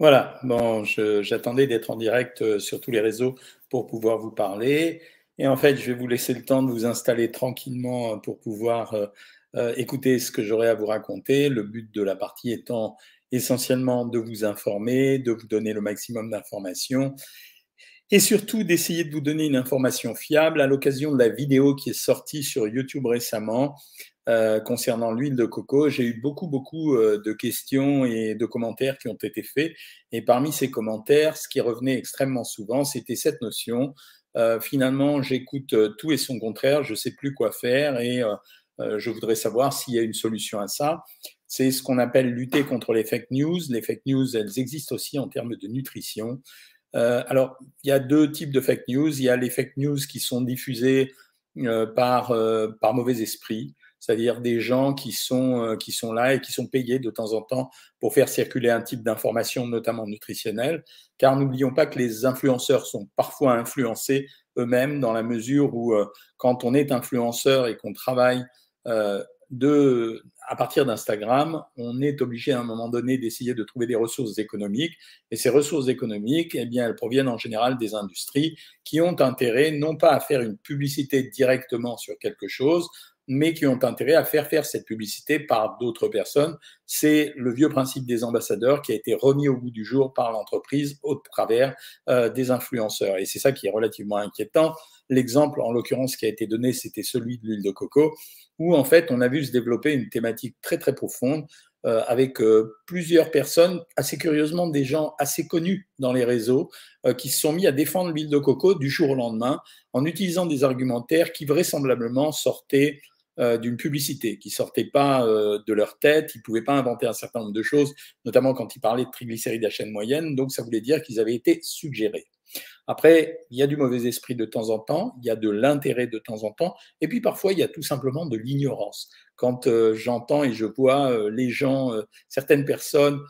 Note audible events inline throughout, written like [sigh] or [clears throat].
Voilà, bon, j'attendais d'être en direct euh, sur tous les réseaux pour pouvoir vous parler. Et en fait, je vais vous laisser le temps de vous installer tranquillement euh, pour pouvoir euh, écouter ce que j'aurai à vous raconter. Le but de la partie étant essentiellement de vous informer, de vous donner le maximum d'informations et surtout d'essayer de vous donner une information fiable à l'occasion de la vidéo qui est sortie sur YouTube récemment euh, concernant l'huile de coco. J'ai eu beaucoup, beaucoup euh, de questions et de commentaires qui ont été faits. Et parmi ces commentaires, ce qui revenait extrêmement souvent, c'était cette notion. Euh, finalement, j'écoute tout et son contraire, je ne sais plus quoi faire et je voudrais savoir s'il y a une solution à ça. C'est ce qu'on appelle lutter contre les fake news. Les fake news, elles existent aussi en termes de nutrition. alors, il y a deux types de fake news. Il y a les fake news qui sont diffusées par, par mauvais esprit c'est-à-dire des gens qui sont, euh, qui sont là et qui sont payés de temps en temps pour faire circuler un type d'information, notamment nutritionnelle, car n'oublions pas que les influenceurs sont parfois influencés eux-mêmes dans la mesure où euh, quand on est influenceur et qu'on travaille euh, à partir d'Instagram, on est obligé à un moment donné d'essayer de trouver des ressources économiques. Et ces ressources économiques, eh bien, elles proviennent en général des industries qui ont intérêt non pas à faire une publicité directement sur quelque chose, mais qui ont intérêt à faire faire cette publicité par d'autres personnes. C'est le vieux principe des ambassadeurs qui a été remis au bout du jour par l'entreprise au travers euh, des influenceurs. Et c'est ça qui est relativement inquiétant. L'exemple, en l'occurrence, qui a été donné, c'était celui de l'huile de coco, où en fait, on a vu se développer une thématique très très profonde euh, avec euh, plusieurs personnes, assez curieusement des gens assez connus dans les réseaux, qui se sont mis à défendre l'huile de coco du jour au lendemain en utilisant des argumentaires qui vraisemblablement sortaient euh, d'une publicité, qui sortait pas euh, de leur tête, ils pouvaient pas inventer un certain nombre de choses, notamment quand ils parlaient de triglycérides à chaîne moyenne, donc ça voulait dire qu'ils avaient été suggérés. Après, il y a du mauvais esprit de temps en temps, il y a de l'intérêt de temps en temps, et puis parfois il y a tout simplement de l'ignorance. Quand euh, j'entends et je vois les gens, certaines personnes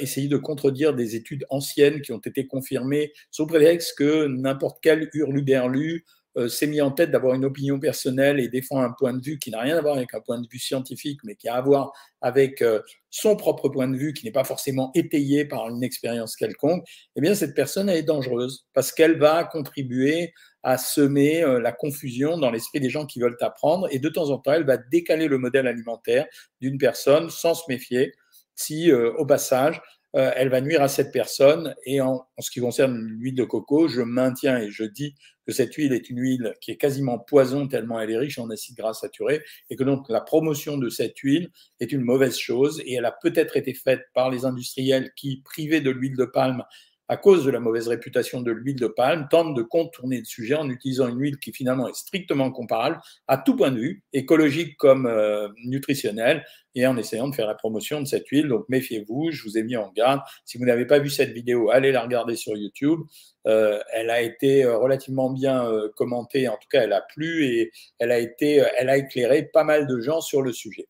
essayer de contredire des études anciennes qui ont été confirmées sous prétexte que n'importe quel hurluberlu euh, s'est mis en tête d'avoir une opinion personnelle et défend un point de vue qui n'a rien à voir avec un point de vue scientifique, mais qui a à voir avec euh, son propre point de vue, qui n'est pas forcément étayé par une expérience quelconque, eh bien cette personne est dangereuse parce qu'elle va contribuer à semer euh, la confusion dans l'esprit des gens qui veulent apprendre et de temps en temps, elle va décaler le modèle alimentaire d'une personne sans se méfier si, au passage, elle va nuire à cette personne. Et en, en ce qui concerne l'huile de coco, je maintiens et je dis que cette huile est une huile qui est quasiment poison tellement elle est riche en acides gras saturés et que donc la promotion de cette huile est une mauvaise chose et elle a peut-être été faite par les industriels qui, privés de l'huile de palme, à cause de la mauvaise réputation de l'huile de palme, tentent de contourner le sujet en utilisant une huile qui finalement est strictement comparable à tout point de vue, écologique comme euh, nutritionnel, et en essayant de faire la promotion de cette huile. Donc méfiez-vous, je vous ai mis en garde. Si vous n'avez pas vu cette vidéo, allez la regarder sur YouTube. Euh, elle a été euh, relativement bien commentée, en tout cas elle a plu et elle a été, elle a éclairé pas mal de gens sur le sujet.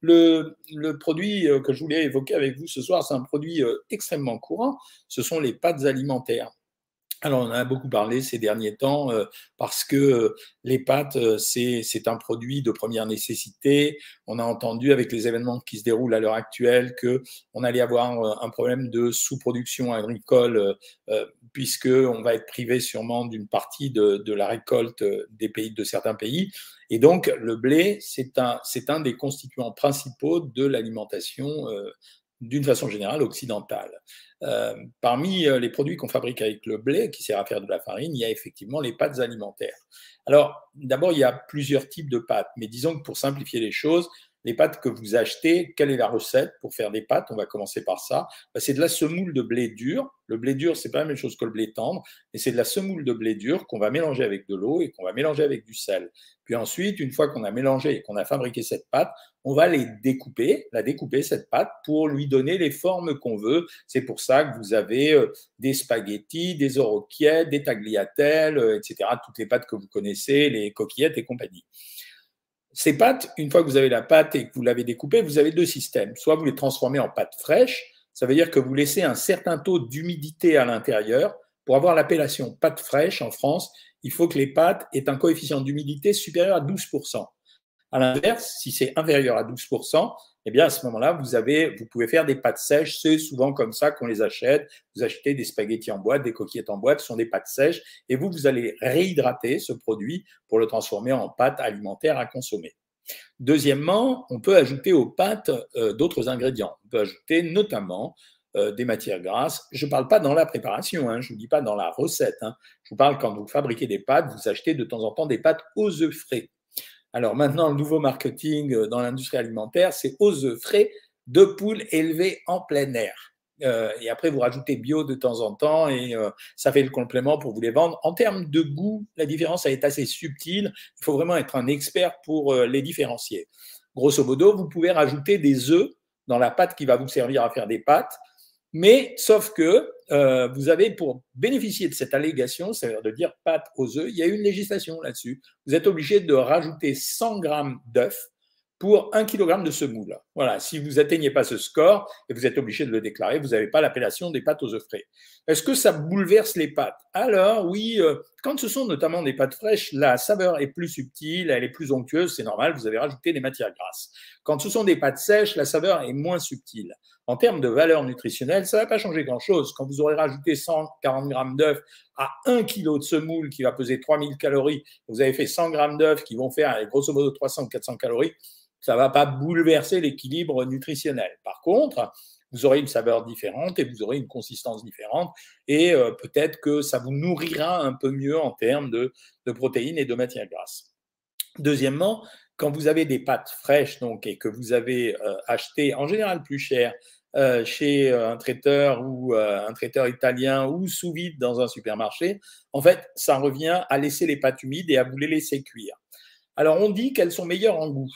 Le, produit euh, que je voulais évoquer avec vous ce soir, c'est un produit euh, extrêmement courant. Ce sont les pâtes alimentaires. Alors, on a beaucoup parlé ces derniers temps euh, parce que les pâtes, c'est un produit de première nécessité. On a entendu avec les événements qui se déroulent à l'heure actuelle qu'on allait avoir un problème de sous-production agricole puisqu'on va être privé sûrement d'une partie de, de, la récolte des pays, de certains pays. Et donc, le blé, c'est un, un des constituants principaux de l'alimentation euh, d'une façon générale occidentale. Euh, parmi euh, les produits qu'on fabrique avec le blé, qui sert à faire de la farine, il y a effectivement les pâtes alimentaires. Alors, d'abord, il y a plusieurs types de pâtes, mais disons que pour simplifier les choses, les pâtes que vous achetez, quelle est la recette pour faire des pâtes? On va commencer par ça. Bah, c'est de la semoule de blé dur. Le blé dur, c'est pas la même chose que le blé tendre, mais c'est de la semoule de blé dur qu'on va mélanger avec de l'eau et qu'on va mélanger avec du sel. Puis ensuite, une fois qu'on a mélangé et qu'on a fabriqué cette pâte, on va les découper, la découper cette pâte pour lui donner les formes qu'on veut. C'est pour ça que vous avez euh, des spaghettis, des orochiettes, des tagliatelles, euh, etc. Toutes les pâtes que vous connaissez, les coquillettes et compagnie. Ces pâtes, une fois que vous avez la pâte et que vous l'avez découpée, vous avez deux systèmes. Soit vous les transformez en pâte fraîche, ça veut dire que vous laissez un certain taux d'humidité à l'intérieur. Pour avoir l'appellation pâte fraîche en France, il faut que les pâtes aient un coefficient d'humidité supérieur à 12%. À l'inverse, si c'est inférieur à 12%, eh bien à ce moment-là, vous vous pouvez faire des pâtes sèches. C'est souvent comme ça qu'on les achète. Vous achetez des spaghettis en boîte, des coquillettes en boîte, ce sont des pâtes sèches, et vous vous allez réhydrater ce produit pour le transformer en pâte alimentaire à consommer. Deuxièmement, on peut ajouter aux pâtes euh, d'autres ingrédients. On peut ajouter notamment euh, des matières grasses. Je ne parle pas dans la préparation, hein, je ne vous dis pas dans la recette. Hein. Je vous parle quand vous fabriquez des pâtes, vous achetez de temps en temps des pâtes aux œufs frais. Alors maintenant, le nouveau marketing euh, dans l'industrie alimentaire, c'est aux frais de poules élevées en plein air. Euh, et après, vous rajoutez bio de temps en temps et ça fait le complément pour vous les vendre. En termes de goût, la différence est assez subtile. Il faut vraiment être un expert pour les différencier. Grosso modo, vous pouvez rajouter des œufs dans la pâte qui va vous servir à faire des pâtes mais sauf que euh, vous avez, pour bénéficier de cette allégation, c'est-à-dire de dire pâte aux œufs, il y a une législation là-dessus. Vous êtes obligé de rajouter 100 grammes d'œufs pour 1 kg de semoule. Voilà, si vous n'atteignez pas ce score, et vous êtes obligé de le déclarer, vous n'avez pas l'appellation des pâtes aux œufs frais. Est-ce que ça bouleverse les pâtes? Alors oui, euh, quand ce sont notamment des pâtes fraîches, la saveur est plus subtile, elle est plus onctueuse, c'est normal, vous avez rajouté des matières grasses. Quand ce sont des pâtes sèches, la saveur est moins subtile en termes de valeur nutritionnelle, ça ne va pas changer grand-chose. Quand vous aurez rajouté 140 grammes d'œufs à 1 kg de semoule qui va peser 3000 calories, vous avez fait 100 grammes d'œufs qui vont faire grosso modo 300 ou 400 calories, ça ne va pas bouleverser l'équilibre nutritionnel. Par contre, vous aurez une saveur différente et vous aurez une consistance différente et euh, peut-être que ça vous nourrira un peu mieux en termes de, protéines et de matières grasses. Deuxièmement, quand vous avez des pâtes fraîches donc, et que vous avez euh, acheté en général plus cher euh, chez euh, un traiteur ou euh, un traiteur italien ou sous vide dans un supermarché, en fait, ça revient à laisser les pâtes humides et à vous les laisser cuire. Alors, on dit qu'elles sont meilleures en goût.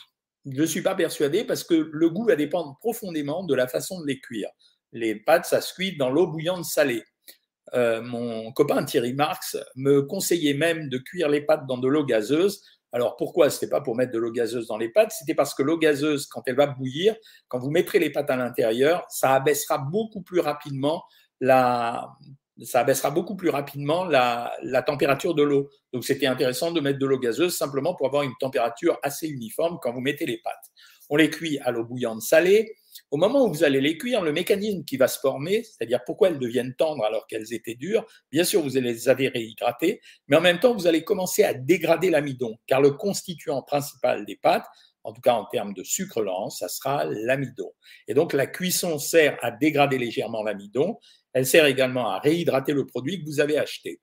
Je ne suis pas persuadé parce que le goût va dépendre profondément de la façon de les cuire. Les pâtes, ça se cuit dans l'eau bouillante salée. Mon copain Thierry Marx me conseillait même de cuire les pâtes dans de l'eau gazeuse alors pourquoi Ce n'était pas pour mettre de l'eau gazeuse dans les pâtes, c'était parce que l'eau gazeuse, quand elle va bouillir, quand vous mettrez les pâtes à l'intérieur, ça abaissera beaucoup plus rapidement la, ça abaissera beaucoup plus rapidement la, la température de l'eau. Donc c'était intéressant de mettre de l'eau gazeuse simplement pour avoir une température assez uniforme quand vous mettez les pâtes. On les cuit à l'eau bouillante salée. Au moment où vous allez les cuire, le mécanisme qui va se former, c'est-à-dire pourquoi elles deviennent tendres alors qu'elles étaient dures, bien sûr, vous allez les avez réhydratées, mais en même temps, vous allez commencer à dégrader l'amidon, car le constituant principal des pâtes, en tout cas en termes de sucre lent, ça sera l'amidon. Et donc, la cuisson sert à dégrader légèrement l'amidon, elle sert également à réhydrater le produit que vous avez acheté.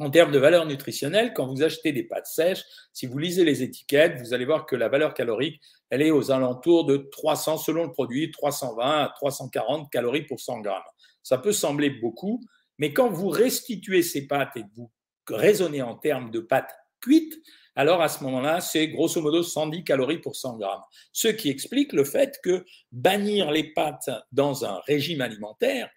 En termes de valeur nutritionnelle, quand vous achetez des pâtes sèches, si vous lisez les étiquettes, vous allez voir que la valeur calorique, elle est aux alentours de 300, selon le produit, 320 à 340 calories pour 100 grammes. Ça peut sembler beaucoup, mais quand vous restituez ces pâtes et que vous raisonnez en termes de pâtes cuites, alors à ce moment-là, c'est grosso modo 110 calories pour 100 grammes. Ce qui explique le fait que bannir les pâtes dans un régime alimentaire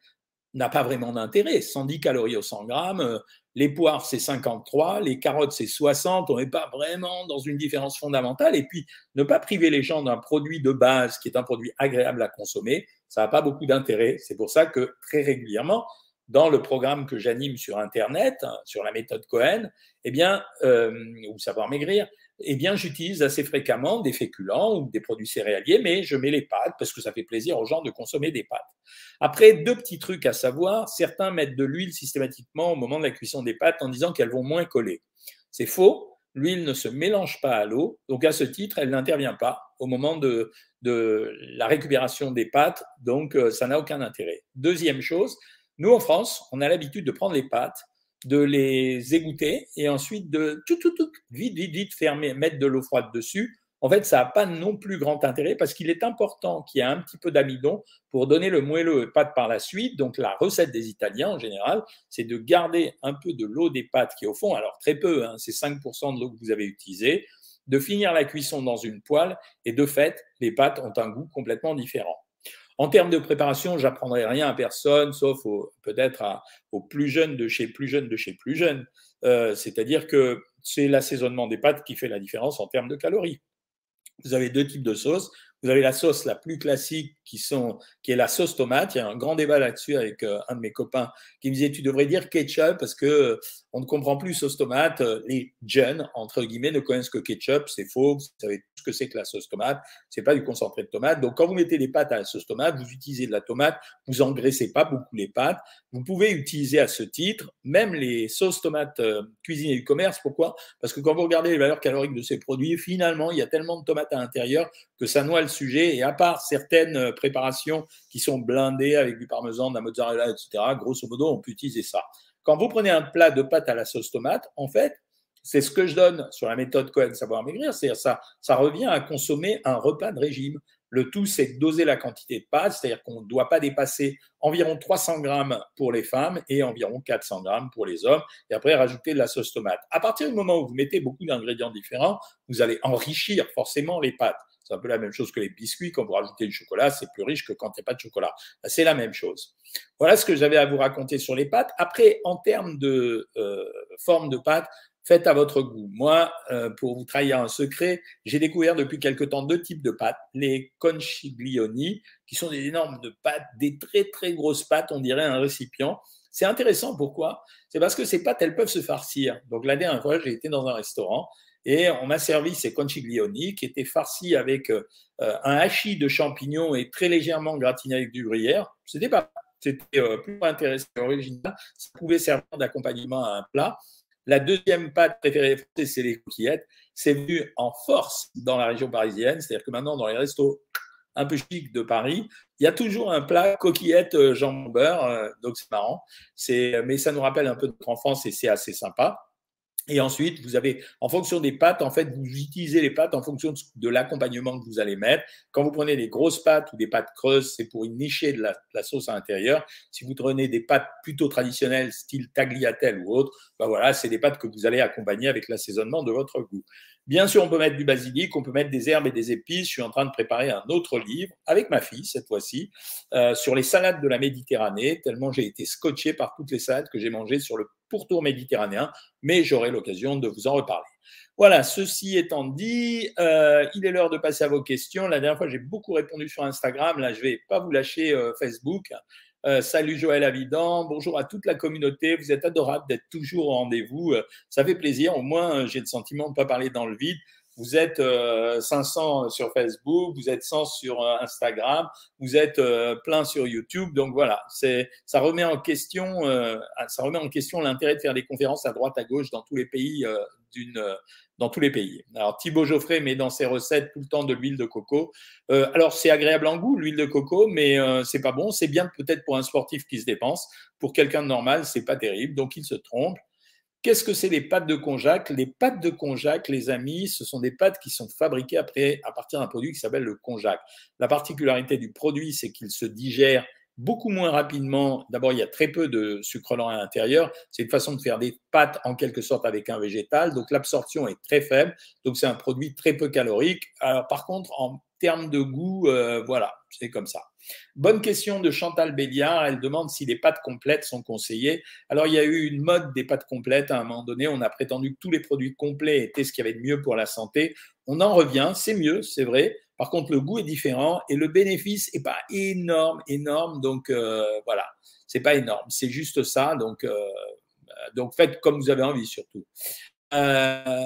n'a pas vraiment d'intérêt. 110 calories au 100 grammes, euh, les poires, c'est 53, les carottes, c'est 60. On n'est pas vraiment dans une différence fondamentale. Et puis, ne pas priver les gens d'un produit de base qui est un produit agréable à consommer, ça n'a pas beaucoup d'intérêt. C'est pour ça que très régulièrement, dans le programme que j'anime sur Internet, hein, sur la méthode Cohen, eh bien, euh, ou savoir maigrir, eh bien, j'utilise assez fréquemment des féculents ou des produits céréaliers, mais je mets les pâtes parce que ça fait plaisir aux gens de consommer des pâtes. Après, deux petits trucs à savoir. Certains mettent de l'huile systématiquement au moment de la cuisson des pâtes en disant qu'elles vont moins coller. C'est faux. L'huile ne se mélange pas à l'eau, donc à ce titre, elle n'intervient pas au moment de, la récupération des pâtes, donc euh, ça n'a aucun intérêt. Deuxième chose, nous en France, on a l'habitude de prendre les pâtes de les égoutter et ensuite de tout, tout, tout, vite, vite, vite fermer, mettre de l'eau froide dessus. En fait, ça n'a pas non plus grand intérêt parce qu'il est important qu'il y ait un petit peu d'amidon pour donner le moelleux pâte par la suite. Donc, la recette des Italiens en général, c'est de garder un peu de l'eau des pâtes qui est au fond, alors très peu, hein, c'est 5% de l'eau que vous avez utilisée, de finir la cuisson dans une poêle et de fait, les pâtes ont un goût complètement différent. En termes de préparation, j'apprendrai rien à personne, sauf peut-être aux plus jeunes de chez plus jeunes de chez plus jeunes. Euh, c'est-à-dire que c'est l'assaisonnement des pâtes qui fait la différence en termes de calories. Vous avez deux types de sauces. Vous avez la sauce la plus classique qui, est la sauce tomate. Il y a un grand débat là-dessus avec euh, un de mes copains qui me disait tu devrais dire ketchup parce que euh, on ne comprend plus sauce tomate. Les jeunes, entre guillemets, ne connaissent que ketchup. C'est faux. Vous savez tout ce que c'est que la sauce tomate. C'est pas du concentré de tomate. Donc quand vous mettez les pâtes à la sauce tomate, vous utilisez de la tomate. Vous engraissez pas beaucoup les pâtes. Vous pouvez utiliser à ce titre même les sauces tomates cuisinées du commerce. Pourquoi? Parce que quand vous regardez les valeurs caloriques de ces produits, finalement, il y a tellement de tomates à l'intérieur que ça noie le sujet. Et à part certaines euh, préparations qui sont blindées avec du parmesan, de la mozzarella, etc., grosso modo, on peut utiliser ça. Quand vous prenez un plat de pâte à la sauce tomate, en fait, c'est ce que je donne sur la méthode Cohen Savoir Maigrir, c'est-à-dire ça, ça revient à consommer un repas de régime. Le tout, c'est de doser la quantité de pâte, c'est-à-dire qu'on ne doit pas dépasser environ 300 grammes pour les femmes et environ 400 grammes pour les hommes, et après rajouter de la sauce tomate. À partir du moment où vous mettez beaucoup d'ingrédients différents, vous allez enrichir forcément les pâtes. C'est un peu la même chose que les biscuits. Quand vous rajoutez du chocolat, c'est plus riche que quand il n'y a pas de chocolat. C'est la même chose. Voilà ce que j'avais à vous raconter sur les pâtes. Après, en termes de euh, forme de pâte, faites à votre goût. Moi, euh, pour vous trahir un secret, j'ai découvert depuis quelque temps deux types de pâtes. Les conciglioni, qui sont des énormes de pâtes, des très très grosses pâtes, on dirait un récipient. C'est intéressant, pourquoi? C'est parce que ces pâtes, elles peuvent se farcir. Donc la dernière fois, j'ai été dans un restaurant et on m'a servi ces conciglioni qui étaient farcis avec euh, un hachis de champignons et très légèrement gratiné avec du gruyère. C'était pas c'était euh, plus intéressant, original. Ça pouvait servir d'accompagnement à un plat. La deuxième pâte préférée des c'est les coquillettes. C'est venu en force dans la région parisienne. C'est-à-dire que maintenant, dans les restos un peu chics de Paris, il y a toujours un plat coquillette euh, jambon beurre. donc, c'est marrant. Mais ça nous rappelle un peu notre enfance et c'est assez sympa. Et ensuite, vous avez, en fonction des pâtes, en fait, vous utilisez les pâtes en fonction de l'accompagnement que vous allez mettre. Quand vous prenez des grosses pâtes ou des pâtes creuses, c'est pour nicher de la, sauce à l'intérieur. Si vous prenez des pâtes plutôt traditionnelles, style tagliatelle ou autre, ben voilà, c'est des pâtes que vous allez accompagner avec l'assaisonnement de votre goût. Bien sûr, on peut mettre du basilic, on peut mettre des herbes et des épices. Je suis en train de préparer un autre livre avec ma fille cette fois-ci euh, sur les salades de la Méditerranée, tellement j'ai été scotché par toutes les salades que j'ai mangées sur le pourtour méditerranéen, mais j'aurai l'occasion de vous en reparler. Voilà, ceci étant dit, euh, il est l'heure de passer à vos questions. La dernière fois, j'ai beaucoup répondu sur Instagram. Là, je ne vais pas vous lâcher euh, Facebook. Euh, salut Joël Avidan, bonjour à toute la communauté. Vous êtes adorable d'être toujours au rendez-vous. Euh, ça fait plaisir. Au moins, euh, j'ai le sentiment de ne pas parler dans le vide. Vous êtes 500 sur Facebook, vous êtes 100 sur Instagram, vous êtes plein sur YouTube. Donc voilà, c'est ça remet en question, ça remet en question l'intérêt de faire des conférences à droite à gauche dans tous les pays d'une dans tous les pays. Alors Thibaut Geoffrey met dans ses recettes tout le temps de l'huile de coco. Euh, alors c'est agréable en goût l'huile de coco, mais euh, c'est pas bon. C'est bien peut-être pour un sportif qui se dépense. Pour quelqu'un de normal, c'est pas terrible, donc il se trompe. Qu'est-ce que c'est les pâtes de konjac Les pâtes de konjac, les amis, ce sont des pâtes qui sont fabriquées après à partir d'un produit qui s'appelle le konjac. La particularité du produit, c'est qu'il se digère beaucoup moins rapidement. D'abord, il y a très peu de sucre lent à l'intérieur. C'est une façon de faire des pâtes en quelque sorte avec un végétal. Donc, l'absorption est très faible. Donc, c'est un produit très peu calorique. Alors, par contre, en termes de goût, euh, voilà, c'est comme ça. Bonne question de Chantal Béliard. Elle demande si les pâtes complètes sont conseillées. Alors, il y a eu une mode des pâtes complètes. À un moment donné, on a prétendu que tous les produits complets étaient ce qu'il y avait de mieux pour la santé. On en revient, c'est mieux, c'est vrai. Par contre, le goût est différent et le bénéfice n'est pas énorme, énorme. Donc euh, voilà, c'est pas énorme, c'est juste ça. Donc, euh, faites comme vous avez envie surtout. Euh,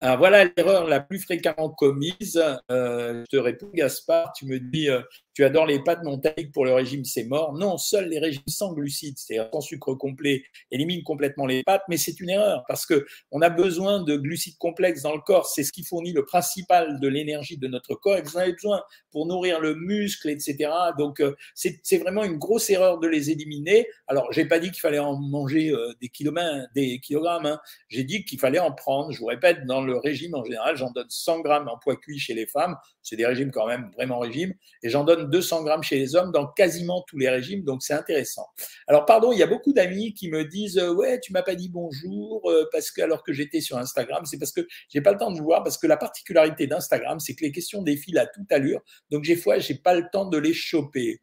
alors voilà l'erreur la plus fréquemment commise. je te réponds, Gaspard, tu me dis, tu adores les pâtes montagniques pour le régime, c'est mort. Non, seuls les régimes sans glucides, c'est-à-dire sans sucre complet, éliminent complètement les pâtes, mais c'est une erreur parce que on a besoin de glucides complexes dans le corps. C'est ce qui fournit le principal de l'énergie de notre corps et vous en avez besoin pour nourrir le muscle, etc. Donc, euh, c'est vraiment une grosse erreur de les éliminer. Alors, j'ai pas dit qu'il fallait en manger euh, des, kilogrammes, des kilogrammes. Hein. J'ai dit qu'il fallait en prendre. Je vous répète, dans le régime en général, j'en donne 100 grammes en poids cuit chez les femmes. C'est des régimes quand même vraiment régimes. Et j'en donne 200 grammes chez les hommes dans quasiment tous les régimes, donc c'est intéressant. Alors pardon, il y a beaucoup d'amis qui me disent euh, ouais, tu m'as pas dit bonjour euh, parce que alors que j'étais sur Instagram, c'est parce que j'ai pas le temps de vous voir parce que la particularité d'Instagram, c'est que les questions défilent à toute allure, donc des fois j'ai pas le temps de les choper.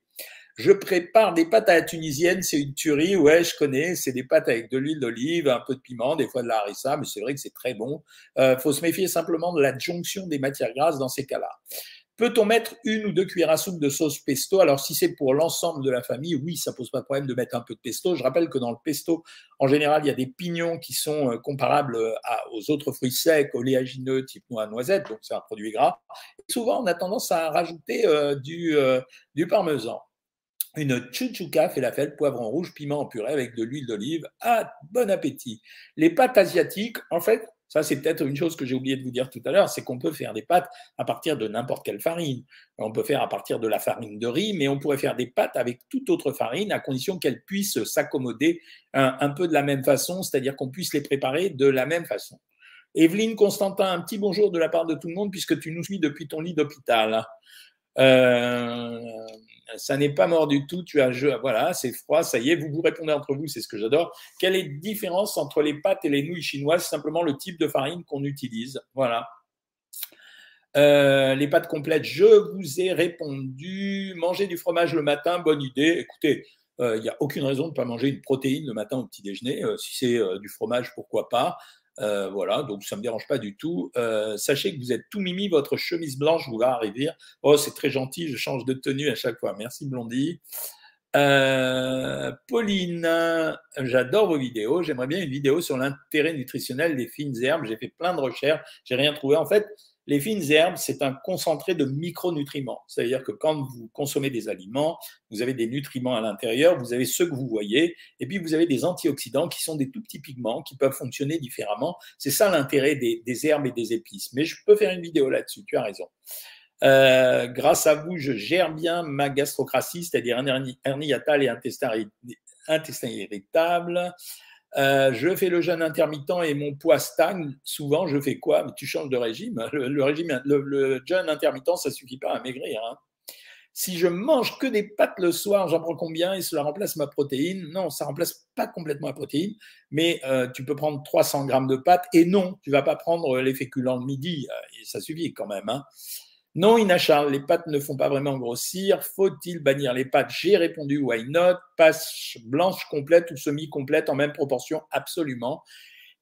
Je prépare des pâtes à la tunisienne, c'est une tuerie, ouais, je connais, c'est des pâtes avec de l'huile d'olive, un peu de piment, des fois de la harissa, mais c'est vrai que c'est très bon. Euh, faut se méfier simplement de l'adjonction des matières grasses dans ces cas-là. Peut-on mettre une ou deux cuillères à soupe de sauce pesto? Alors, si c'est pour l'ensemble de la famille, oui, ça pose pas de problème de mettre un peu de pesto. Je rappelle que dans le pesto, en général, il y a des pignons qui sont euh, comparables euh, aux autres fruits secs, oléagineux, type noix noisette, donc c'est un produit gras. souvent, on a tendance à rajouter euh, du, du parmesan. Une chouchouka fait la fête, poivron rouge, piment en purée avec de l'huile d'olive. Ah, bon appétit. Les pâtes asiatiques, en fait, ça, c'est peut-être une chose que j'ai oublié de vous dire tout à l'heure, c'est qu'on peut faire des pâtes à partir de n'importe quelle farine. On peut faire à partir de la farine de riz, mais on pourrait faire des pâtes avec toute autre farine à condition qu'elles puissent s'accommoder un, peu de la même façon, c'est-à-dire qu'on puisse les préparer de la même façon. Evelyne Constantin, un petit bonjour de la part de tout le monde puisque tu nous suis depuis ton lit d'hôpital. Euh, ça n'est pas mort du tout. Tu as, voilà, c'est froid, ça y est. Vous vous répondez entre vous, c'est ce que j'adore. Quelle est la différence entre les pâtes et les nouilles chinoises? Simplement le type de farine qu'on utilise. Voilà. Euh, les pâtes complètes, je vous ai répondu. Manger du fromage le matin, bonne idée. Écoutez, euh, il n'y a aucune raison de ne pas manger une protéine le matin au petit déjeuner. Euh, si c'est du fromage, pourquoi pas? Euh, voilà, donc ça ne me dérange pas du tout. Euh, sachez que vous êtes tout mimi, votre chemise blanche vous va arriver. Oh, c'est très gentil, je change de tenue à chaque fois. Merci Blondie. Euh, Pauline, j'adore vos vidéos. J'aimerais bien une vidéo sur l'intérêt nutritionnel des fines herbes. J'ai fait plein de recherches, j'ai rien trouvé. En fait, les fines herbes, c'est un concentré de micronutriments. C'est-à-dire que quand vous consommez des aliments, vous avez des nutriments à l'intérieur, vous avez ceux que vous voyez, et puis vous avez des antioxydants qui sont des tout petits pigments qui peuvent fonctionner différemment. C'est ça l'intérêt des, herbes et des épices. Mais je peux faire une vidéo là-dessus, tu as raison. Euh, grâce à vous, je gère bien ma gastrocratie, c'est-à-dire hernie hiatale et intestin, intestin irritable. Euh, je fais le jeûne intermittent et mon poids stagne. Souvent, je fais quoi? Tu changes de régime. Le, régime, le, jeûne intermittent, ça suffit pas à maigrir. Hein. Si je mange que des pâtes le soir, j'en prends combien et cela remplace ma protéine? Non, ça remplace pas complètement la protéine, mais euh, tu peux prendre 300 grammes de pâtes et non, tu vas pas prendre les féculents le midi. Euh, ça suffit quand même. Hein. Non, Ina Charles, les pâtes ne font pas vraiment grossir. Faut-il bannir les pâtes? J'ai répondu why not? Pâte blanche complète ou semi-complète en même proportion Absolument.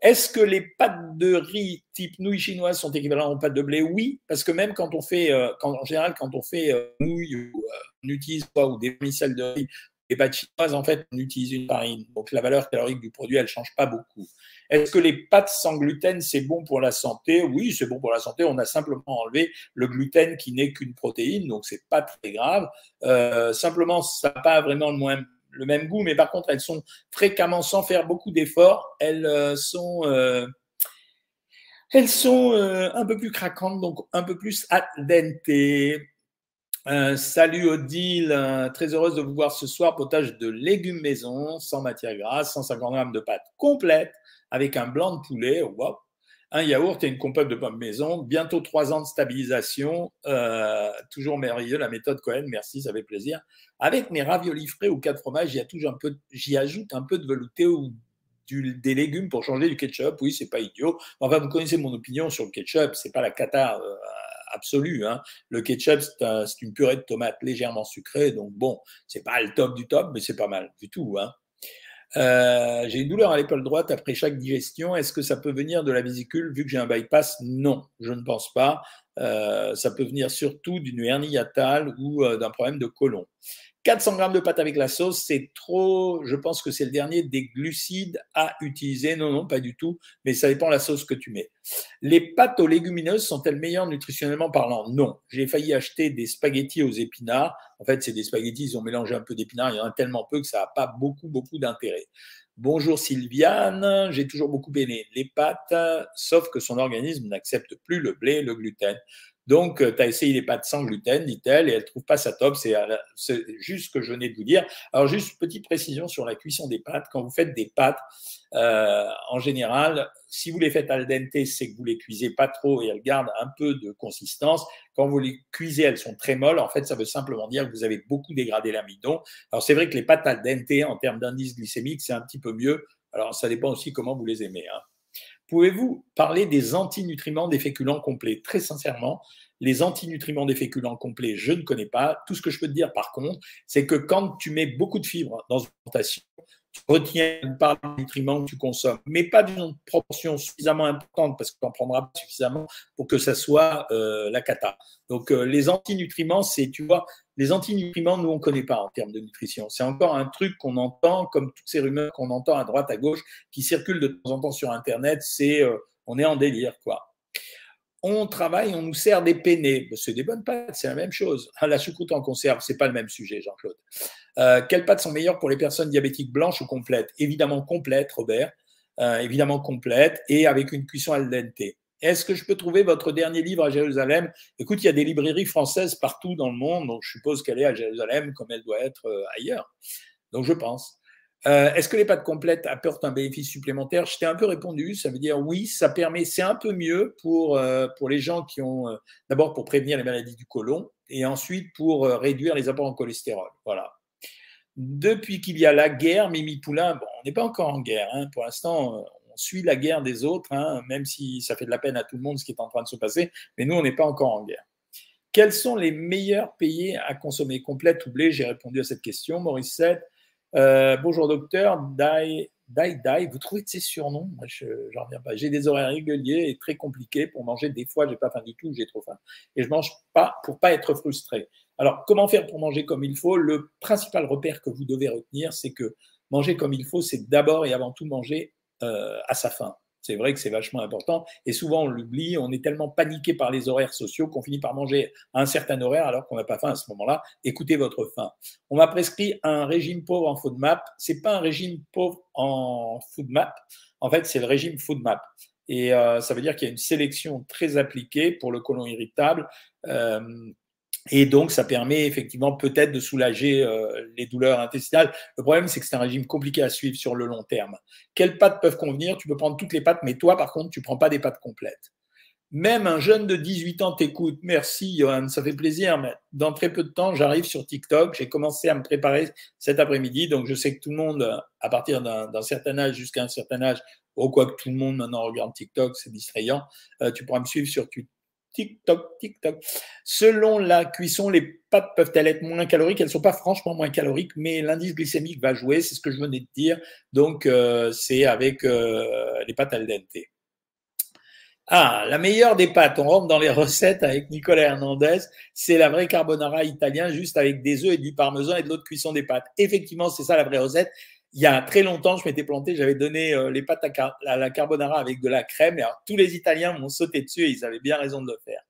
Est-ce que les pâtes de riz type nouilles chinoises sont équivalentes aux pâtes de blé? Oui, parce que même quand on fait, euh, en général, quand on fait euh, nouilles, euh, on utilise ou des micelles de riz, les pâtes chinoises, en fait, on utilise une farine. Donc la valeur calorique du produit, elle ne change pas beaucoup. Est-ce que les pâtes sans gluten, c'est bon pour la santé? Oui, c'est bon pour la santé. On a simplement enlevé le gluten qui n'est qu'une protéine, donc c'est pas très grave. Euh, simplement, ça n'a pas vraiment le, même goût, mais par contre, elles sont fréquemment, sans faire beaucoup d'efforts, elles euh, sont euh, elles sont un peu plus craquantes, donc un peu plus al. Salut Odile, très heureuse de vous voir ce soir. Potage de légumes maison, sans matière grasse, 150 grammes de pâtes complètes, avec un blanc de poulet, un yaourt et une compote de pommes maison. Bientôt trois ans de stabilisation. Euh, toujours merveilleux, la méthode Cohen, merci, ça fait plaisir. Avec mes raviolis frais ou quatre fromages, j'y ajoute un peu de velouté ou des légumes pour changer du ketchup. Oui, c'est pas idiot. Enfin, vous connaissez mon opinion sur le ketchup, c'est pas la cata absolue. Hein. Le ketchup, c'est une purée de tomates légèrement sucrée, donc bon, c'est pas le top du top, mais c'est pas mal du tout. Hein. Euh, j'ai une douleur à l'épaule droite après chaque digestion. Est-ce que ça peut venir de la vésicule? Vu que j'ai un bypass Non, je ne pense pas. Euh, ça peut venir surtout d'une hernie hiatale ou euh, d'un problème de côlon. 400 grammes de pâte avec la sauce, c'est trop. Je pense que c'est le dernier des glucides à utiliser. Non, non, pas du tout. Mais ça dépend de la sauce que tu mets. Les pâtes aux légumineuses sont-elles meilleures nutritionnellement parlant? Non. J'ai failli acheter des spaghettis aux épinards. En fait, c'est des spaghettis, ils ont mélangé un peu d'épinards. Il y en a tellement peu que ça n'a pas beaucoup, beaucoup d'intérêt. Bonjour Sylviane, j'ai toujours beaucoup aimé les pâtes, sauf que son organisme n'accepte plus le blé, le gluten. Donc, euh, tu as essayé les pâtes sans gluten, dit-elle, et elle trouve pas ça top. Euh, c'est juste ce que je venais de vous dire. Alors, juste petite précision sur la cuisson des pâtes. Quand vous faites des pâtes, euh, en général, si vous les faites al dente, c'est que vous les cuisez pas trop et elles gardent un peu de consistance. Quand vous les cuisez, elles sont très molles. En fait, ça veut simplement dire que vous avez beaucoup dégradé l'amidon. Alors, c'est vrai que les pâtes al dente, en termes d'indice glycémique, c'est un petit peu mieux. Alors, ça dépend aussi comment vous les aimez. Hein. Pouvez-vous parler des antinutriments des féculents complets? Très sincèrement, Les antinutriments des féculents complets, je ne connais pas. Tout ce que je peux te dire, par contre, c'est que quand tu mets beaucoup de fibres dans une alimentation, retiens une part des nutriments que tu consommes, mais pas d'une proportion suffisamment importante parce que tu n'en prendras pas suffisamment pour que ça soit euh, la cata. Donc, euh, les antinutriments, c'est, tu vois, les antinutriments, nous, on ne connaît pas en termes de nutrition. C'est encore un truc qu'on entend, comme toutes ces rumeurs qu'on entend à droite, à gauche, qui circulent de temps en temps sur Internet. C'est, euh, on est en délire, quoi on travaille, on nous sert des penne. C'est des bonnes pâtes, c'est la même chose. [laughs] La choucroute en conserve, c'est pas le même sujet, Jean-Claude. Euh, quelles pâtes sont meilleures pour les personnes diabétiques blanches ou complètes? Évidemment complètes, Robert. Euh, évidemment complètes et avec une cuisson al dente. Est-ce que je peux trouver votre dernier livre à Jérusalem? Écoute, il y a des librairies françaises partout dans le monde, donc je suppose qu'elle est à Jérusalem comme elle doit être euh, ailleurs. Donc je pense. Euh, est-ce que les pâtes complètes apportent un bénéfice supplémentaire? Je t'ai un peu répondu. Ça veut dire oui, ça permet, c'est un peu mieux pour, euh, les gens qui ont, euh, d'abord pour prévenir les maladies du côlon et ensuite pour réduire les apports en cholestérol. Voilà. Depuis qu'il y a la guerre, Mimi Poulain, on n'est pas encore en guerre. Hein. pour l'instant, on suit la guerre des autres, hein, même si ça fait de la peine à tout le monde ce qui est en train de se passer. Mais nous, on n'est pas encore en guerre. Quels sont les meilleurs pays à consommer? Complète ou blé? J'ai répondu à cette question. Maurice 7. Euh, bonjour docteur, Dai, Dai Dai, vous trouvez de ces surnoms Moi, je n'en reviens pas. J'ai des horaires réguliers et très compliqués pour manger. Des fois, j'ai pas faim du tout, j'ai trop faim. Et je mange pas pour pas être frustré. Alors, comment faire pour manger comme il faut? Le principal repère que vous devez retenir, c'est que manger comme il faut, c'est d'abord et avant tout manger euh, à sa faim. C'est vrai que c'est vachement important. Et souvent, on l'oublie. On est tellement paniqué par les horaires sociaux qu'on finit par manger à un certain horaire alors qu'on n'a pas faim à ce moment-là. Écoutez votre faim. On m'a prescrit un régime pauvre en FoodMap. C'est pas un régime pauvre en FoodMap. En fait, c'est le régime FoodMap. Et euh, ça veut dire qu'il y a une sélection très appliquée pour le côlon irritable. Euh, et donc, ça permet effectivement peut-être de soulager euh, les douleurs intestinales. Le problème, c'est que c'est un régime compliqué à suivre sur le long terme. Quelles pâtes peuvent convenir? Tu peux prendre toutes les pâtes, mais toi, par contre, tu prends pas des pâtes complètes. Même un jeune de 18 ans t'écoute. Merci, Johan, ça fait plaisir. Mais dans très peu de temps, j'arrive sur TikTok. J'ai commencé à me préparer cet après-midi. Donc, je sais que tout le monde, à partir d'un certain âge jusqu'à un certain âge, ou quoi que tout le monde maintenant regarde TikTok, c'est distrayant, euh, tu pourras me suivre sur, TikTok, TikTok. Selon la cuisson, les pâtes peuvent-elles être moins caloriques? Elles ne sont pas franchement moins caloriques, mais l'indice glycémique va jouer, c'est ce que je venais de dire. Donc, euh, c'est avec euh, les pâtes al dente. Ah, la meilleure des pâtes, on rentre dans les recettes avec Nicolas Hernandez, c'est la vraie carbonara italien, juste avec des œufs et du parmesan et de l'eau de cuisson des pâtes. Effectivement, c'est ça la vraie recette il y a très longtemps, je m'étais planté, j'avais donné euh, les pâtes à, la carbonara avec de la crème. Et tous les Italiens m'ont sauté dessus et ils avaient bien raison de le faire.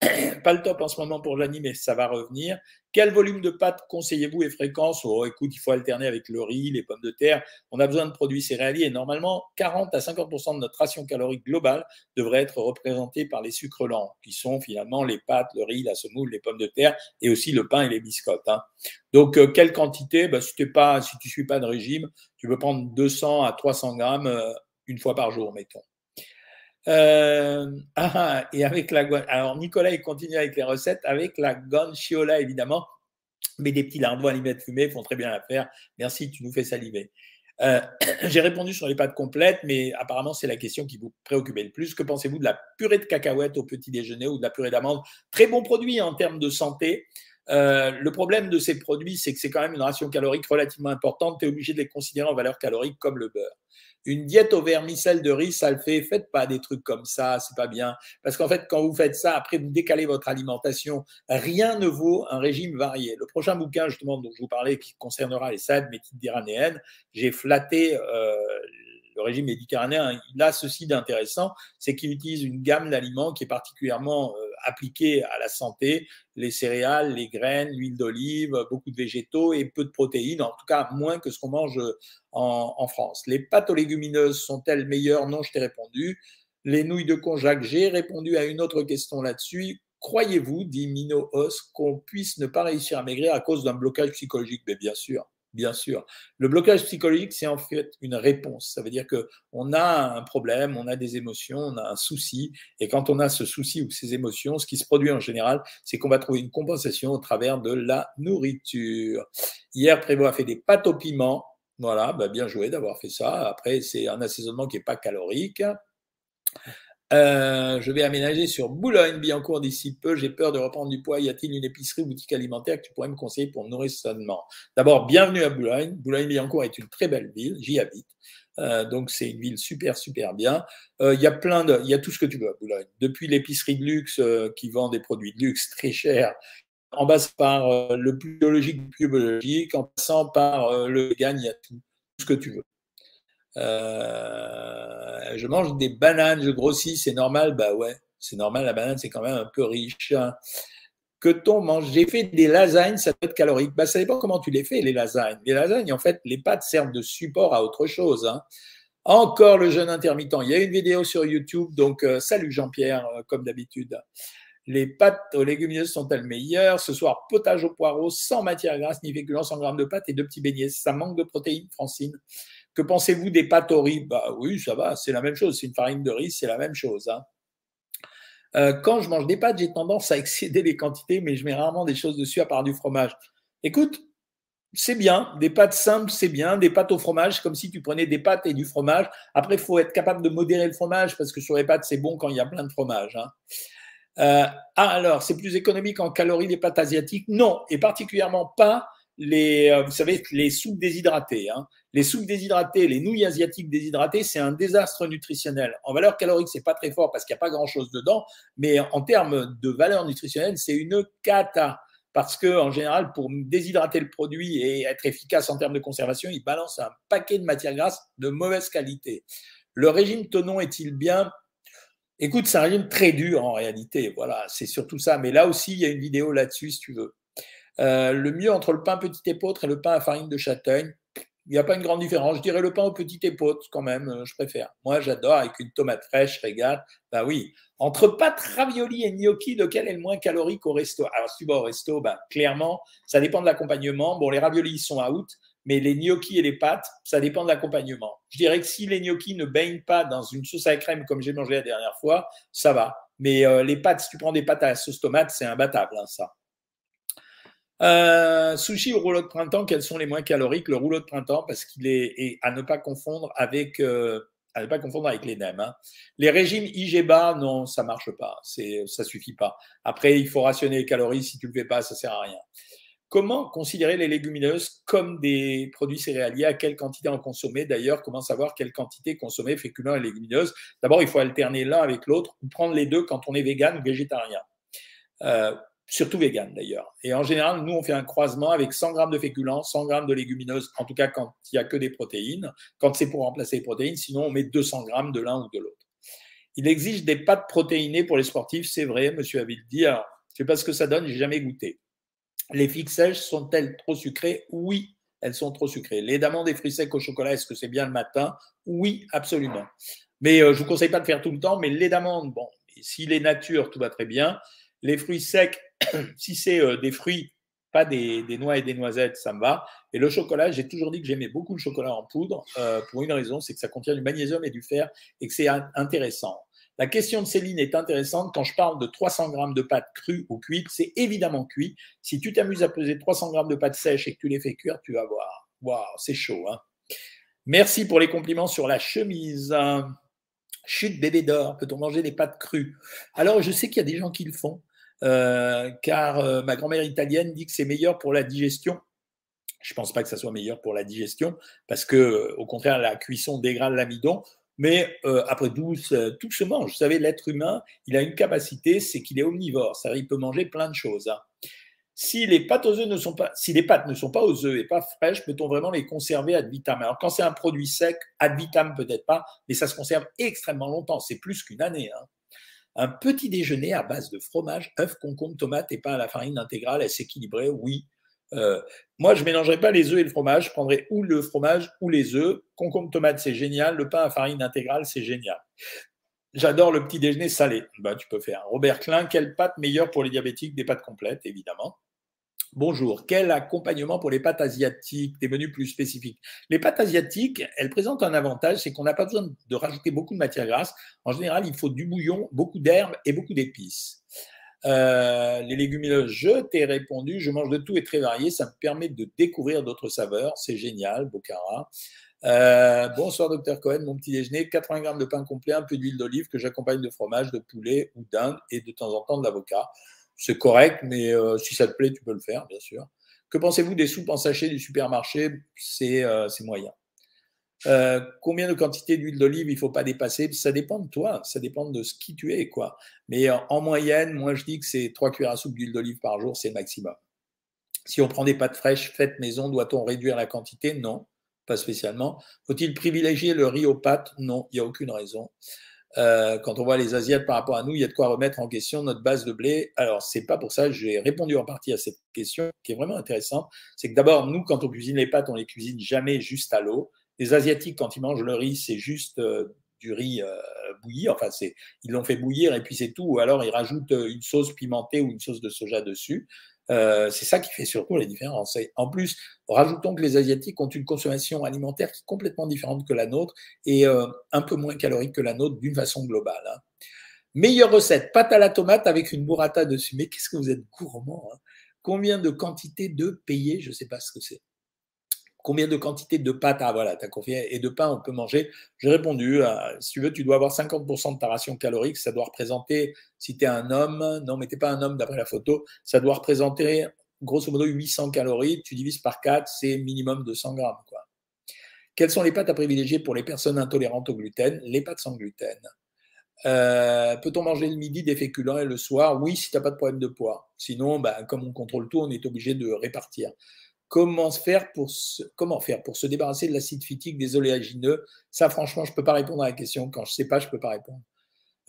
[coughs] Pas le top en ce moment pour Janie, mais ça va revenir. Quel volume de pâtes conseillez-vous et fréquence? Oh, écoute, il faut alterner avec le riz, les pommes de terre. On a besoin de produits céréaliers et normalement, 40 à 50% de notre ration calorique globale devrait être représentée par les sucres lents, qui sont finalement les pâtes, le riz, la semoule, les pommes de terre et aussi le pain et les biscottes. Hein. Donc, euh, quelle quantité? Bah, Si tu ne si suis pas de régime, tu peux prendre 200 à 300 grammes euh, une fois par jour, mettons. Euh, [laughs] ah, et avec la alors Nicolas il continue avec les recettes avec la guanciola évidemment, mais des petits lardons à limette fumée font très bien l'affaire. Merci, tu nous fais saliver. Euh, [clears throat] j'ai répondu sur les pâtes complètes, mais apparemment c'est la question qui vous préoccupait le plus. Que pensez-vous de la purée de cacahuètes au petit déjeuner ou de la purée d'amande? Très bon produit en termes de santé. Euh, le problème de ces produits, c'est que c'est quand même une ration calorique relativement importante. Tu es obligé de les considérer en valeur calorique comme le beurre. Une diète au vermicelle de riz, ça le fait. Faites pas des trucs comme ça, c'est pas bien. Parce qu'en fait, quand vous faites ça, après vous décalez votre alimentation. Rien ne vaut un régime varié. Le prochain bouquin, justement, dont je vous parlais, qui concernera les salades méditerranéennes, j'ai flatté euh, le régime méditerranéen, il a ceci d'intéressant, c'est qu'il utilise une gamme d'aliments qui est particulièrement euh, appliquée à la santé, les céréales, les graines, l'huile d'olive, beaucoup de végétaux et peu de protéines, en tout cas moins que ce qu'on mange en, France. Les pâtes aux légumineuses sont-elles meilleures? Non, je t'ai répondu. Les nouilles de konjac, j'ai répondu à une autre question là-dessus. Croyez-vous, dit Mino Os, qu'on puisse ne pas réussir à maigrir à cause d'un blocage psychologique? Mais bien sûr bien sûr. Le blocage psychologique, c'est en fait une réponse. Ça veut dire que on a un problème, on a des émotions, on a un souci, et quand on a ce souci ou ces émotions, ce qui se produit en général, c'est qu'on va trouver une compensation au travers de la nourriture. Hier, Prévost a fait des pâtes au piment. Voilà, bah bien joué d'avoir fait ça. Après, c'est un assaisonnement qui n'est pas calorique. Euh, je vais aménager sur Boulogne-Billancourt d'ici peu. J'ai peur de reprendre du poids. Y a-t-il une épicerie ou boutique alimentaire que tu pourrais me conseiller pour me nourrir sainement? D'abord, bienvenue à Boulogne. Boulogne-Billancourt est une très belle ville. J'y habite. Euh, donc c'est une ville super super bien. Euh, il y a plein de, il y a tout ce que tu veux à Boulogne. Depuis l'épicerie de luxe qui vend des produits de luxe très chers, en passant par le plus biologique plus biologique, en passant par le vegan, il y a tout, tout ce que tu veux. Euh, je mange des bananes, je grossis, c'est normal? Bah ouais, c'est normal, la banane, c'est quand même un peu riche. Que ton mange? J'ai fait des lasagnes, ça peut être calorique. Bah, ça dépend comment tu les fais, les lasagnes. Les lasagnes, en fait, les pâtes servent de support à autre chose. Hein. Encore le jeûne intermittent. Il y a une vidéo sur YouTube, donc euh, salut Jean-Pierre, euh, comme d'habitude. Les pâtes aux légumineuses sont-elles meilleures? Ce soir, potage au poireau, sans matière grasse ni féculents, 100 grammes de pâtes et deux petits beignets. Ça manque de protéines, Francine. Que pensez-vous des pâtes au riz? Bah oui, ça va, c'est la même chose. C'est une farine de riz, c'est la même chose. Hein. Euh, quand je mange des pâtes, j'ai tendance à excéder les quantités, mais je mets rarement des choses dessus à part du fromage. Écoute, c'est bien, des pâtes simples, c'est bien, des pâtes au fromage, comme si tu prenais des pâtes et du fromage. Après, il faut être capable de modérer le fromage, parce que sur les pâtes, c'est bon quand il y a plein de fromage. Hein. Euh, ah, alors, c'est plus économique en calories les pâtes asiatiques? Non, et particulièrement pas les, euh, vous savez, les soupes déshydratées. Hein. Les soupes déshydratées, les nouilles asiatiques déshydratées, c'est un désastre nutritionnel. En valeur calorique, c'est pas très fort parce qu'il n'y a pas grand-chose dedans, mais en termes de valeur nutritionnelle, c'est une cata. Parce que en général, pour déshydrater le produit et être efficace en termes de conservation, il balance un paquet de matières grasses de mauvaise qualité. Le régime Tonon est-il bien? Écoute, c'est un régime très dur en réalité. Voilà, c'est surtout ça. Mais là aussi, il y a une vidéo là-dessus si tu veux. Euh, le mieux entre le pain petit épeautre et le pain à farine de châtaigne, il n'y a pas une grande différence. Je dirais le pain au petit épaule, quand même, euh, je préfère. Moi, j'adore avec une tomate fraîche, régale. Ben oui. Entre pâtes ravioli et gnocchi, lequel est le moins calorique au resto? Alors, si tu vas au resto, ben, clairement, ça dépend de l'accompagnement. Bon, les raviolis, sont out, mais les gnocchis et les pâtes, ça dépend de l'accompagnement. Je dirais que si les gnocchis ne baignent pas dans une sauce à crème comme j'ai mangé la dernière fois, ça va. Mais euh, les pâtes, si tu prends des pâtes à sauce tomate, c'est imbattable, hein, ça. Euh, sushi au rouleau de printemps, quels sont les moins caloriques? Le rouleau de printemps, parce qu'il est à ne pas confondre avec euh, à ne pas confondre avec les nems. Hein. Les régimes IGBA, non, ça marche pas, c'est ça suffit pas. Après, il faut rationner les calories. Si tu le fais pas, ça sert à rien. Comment considérer les légumineuses comme des produits céréaliers? À quelle quantité en consommer? D'ailleurs, comment savoir quelle quantité consommer féculents et légumineuses? D'abord, il faut alterner l'un avec l'autre ou prendre les deux quand on est vegan ou végétarien. Euh, surtout vegan d'ailleurs. Et en général, nous, on fait un croisement avec 100 grammes de féculents, 100 grammes de légumineuses, en tout cas quand il n'y a que des protéines, quand c'est pour remplacer les protéines, sinon on met 200 grammes de l'un ou de l'autre. Il existe des pâtes protéinées pour les sportifs, c'est vrai, monsieur Avildi. Alors, je ne sais pas ce que ça donne, j'ai jamais goûté. Les figues sèches sont-elles trop sucrées? Oui, elles sont trop sucrées. Les d'amandes des fruits secs au chocolat, est-ce que c'est bien le matin? Oui, absolument. Mais euh, je ne vous conseille pas de faire tout le temps, mais les d'amandes, bon, s'il est nature, tout va très bien. Les fruits secs, [coughs] si c'est euh, des fruits, pas des, noix et des noisettes, ça me va. Et le chocolat, j'ai toujours dit que j'aimais beaucoup le chocolat en poudre euh, pour une raison, c'est que ça contient du magnésium et du fer et que c'est intéressant. La question de Céline est intéressante. Quand je parle de 300 grammes de pâtes crues ou cuites, c'est évidemment cuit. Si tu t'amuses à peser 300 grammes de pâtes sèches et que tu les fais cuire, tu vas voir. Waouh, c'est chaud. Hein Merci pour les compliments sur la chemise. Chute bébé d'or, peut-on manger des pâtes crues? Alors, je sais qu'il y a des gens qui le font. Euh, car euh, ma grand-mère italienne dit que c'est meilleur pour la digestion. Je ne pense pas que ça soit meilleur pour la digestion, parce que au contraire, la cuisson dégrade l'amidon. Mais euh, après tout, tout se mange. Vous savez, l'être humain, il a une capacité, c'est qu'il est omnivore. Ça, il peut manger plein de choses. Hein. Si les pâtes aux œufs ne sont pas, si les pâtes ne sont pas aux œufs et pas fraîches, peut-on vraiment les conserver ad vitam? Alors quand c'est un produit sec, ad vitam peut-être pas, mais ça se conserve extrêmement longtemps. C'est plus qu'une année. Hein. Un petit déjeuner à base de fromage, œufs, concombre, tomate et pain à la farine intégrale, est-ce équilibré Oui. Euh, moi, je ne mélangerai pas les œufs et le fromage. Je prendrai ou le fromage ou les œufs. Concombre, tomate, c'est génial. Le pain à farine intégrale, c'est génial. J'adore le petit déjeuner salé. Bah, tu peux faire. Robert Klein, quelle pâte meilleure pour les diabétiques Des pâtes complètes, évidemment. Bonjour, quel accompagnement pour les pâtes asiatiques, des menus plus spécifiques Les pâtes asiatiques, elles présentent un avantage, c'est qu'on n'a pas besoin de rajouter beaucoup de matière grasse. En général, il faut du bouillon, beaucoup d'herbes et beaucoup d'épices. Euh, les légumineuses, je t'ai répondu, je mange de tout et très varié, ça me permet de découvrir d'autres saveurs, c'est génial, Bocara. Euh, bonsoir, docteur Cohen. Mon petit déjeuner 80 grammes de pain complet, un peu d'huile d'olive que j'accompagne de fromage, de poulet ou d'Inde et de temps en temps de l'avocat. C'est correct, mais euh, si ça te plaît, tu peux le faire, bien sûr. Que pensez-vous des soupes en sachet du supermarché? C'est euh, moyen. combien de quantité d'huile d'olive il faut pas dépasser? Ça dépend de toi, ça dépend de ce qui tu es. quoi. Mais en moyenne, moi je dis que c'est 3 cuillères à soupe d'huile d'olive par jour, c'est le maximum. Si on prend des pâtes fraîches faites maison, doit-on réduire la quantité? Non pas spécialement. Faut-il privilégier le riz aux pâtes? Non, il n'y a aucune raison. Euh, quand on voit les Asiates par rapport à nous, il y a de quoi remettre en question notre base de blé. Alors, c'est pas pour ça que j'ai répondu en partie à cette question qui est vraiment intéressante. C'est que d'abord, nous, quand on cuisine les pâtes, on les cuisine jamais juste à l'eau. Les Asiatiques, quand ils mangent le riz, c'est juste euh, du riz euh, bouilli. Enfin, c'est, ils l'ont fait bouillir et puis c'est tout. Ou alors, ils rajoutent une sauce pimentée ou une sauce de soja dessus. Euh, c'est ça qui fait surtout la différence. en plus, rajoutons que les Asiatiques ont une consommation alimentaire qui est complètement différente que la nôtre et euh, un peu moins calorique que la nôtre d'une façon globale. Hein. Meilleure recette, pâte à la tomate avec une burrata dessus. Mais qu'est-ce que vous êtes gourmand hein Combien de quantité de payer Je ne sais pas ce que c'est. Combien de quantité de pâte Ah voilà. Et de pain, on peut manger. J'ai répondu, euh, si tu veux, tu dois avoir 50% de ta ration calorique. Ça doit représenter, si tu es un homme, non, mais tu pas un homme d'après la photo, ça doit représenter grosso modo 800 calories. Tu divises par 4, c'est minimum 200 grammes. Quoi. Quelles sont les pâtes à privilégier pour les personnes intolérantes au gluten? Les pâtes sans gluten. Euh, peut-on manger le midi des féculents et le soir? Oui, si tu n'as pas de problème de poids. Sinon, ben, comme on contrôle tout, on est obligé de répartir. Comment faire pour se, comment faire pour se débarrasser de l'acide phytique des oléagineux? Ça, franchement, je ne peux pas répondre à la question. Quand je ne sais pas, je ne peux pas répondre.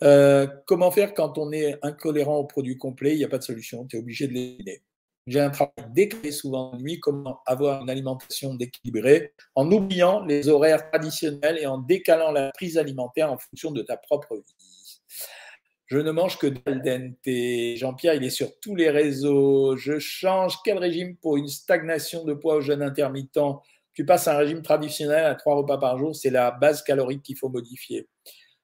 Euh, comment faire quand on est incolérant aux produits complets Il n'y a pas de solution. Tu es obligé de l'éliminer. J'ai un travail décrit souvent de nuit, comment avoir une alimentation déquilibrée en oubliant les horaires traditionnels et en décalant la prise alimentaire en fonction de ta propre vie. Je ne mange que d'Aldente. Jean-Pierre, il est sur tous les réseaux. Je change. Quel régime pour une stagnation de poids au jeûne intermittent? Tu passes un régime traditionnel à trois repas par jour. C'est la base calorique qu'il faut modifier.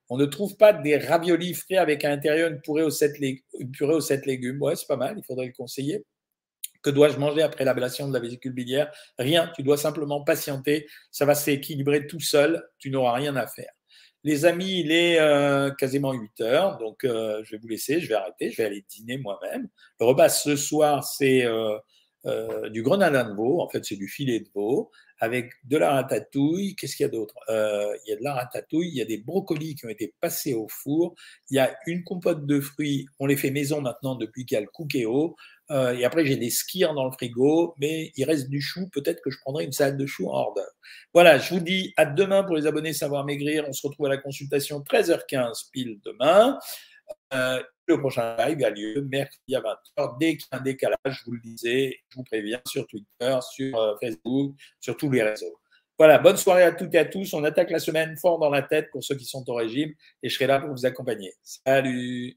On ne trouve pas des raviolis frais avec à l'intérieur une purée aux sept, légumes. Ouais, c'est pas mal. Il faudrait le conseiller. Que dois-je manger après l'ablation de la vésicule biliaire? Rien. Tu dois simplement patienter. Ça va s'équilibrer tout seul. Tu n'auras rien à faire. Les amis, il est euh, quasiment 8 heures, donc euh, je vais vous laisser, je vais arrêter, je vais aller dîner moi-même. Le repas ce soir, c'est euh, du grenadin de veau, en fait c'est du filet de veau, avec de la ratatouille. Qu'est-ce qu'il y a d'autre? Il y a de la ratatouille, il y a des brocolis qui ont été passés au four, il y a une compote de fruits, on les fait maison maintenant depuis qu'il y a le cookéo, euh, et après, j'ai des skiers dans le frigo, mais il reste du chou. Peut-être que je prendrai une salade de chou en hors d'œuvre. Voilà, je vous dis à demain pour les abonnés Savoir Maigrir. On se retrouve à la consultation 13h15 pile demain. Euh, le prochain live a lieu mercredi à 20h. Dès qu'il y a un décalage, je vous le disais, je vous préviens sur Twitter, sur euh, Facebook, sur tous les réseaux. Voilà, bonne soirée à toutes et à tous. On attaque la semaine fort dans la tête pour ceux qui sont au régime et je serai là pour vous accompagner. Salut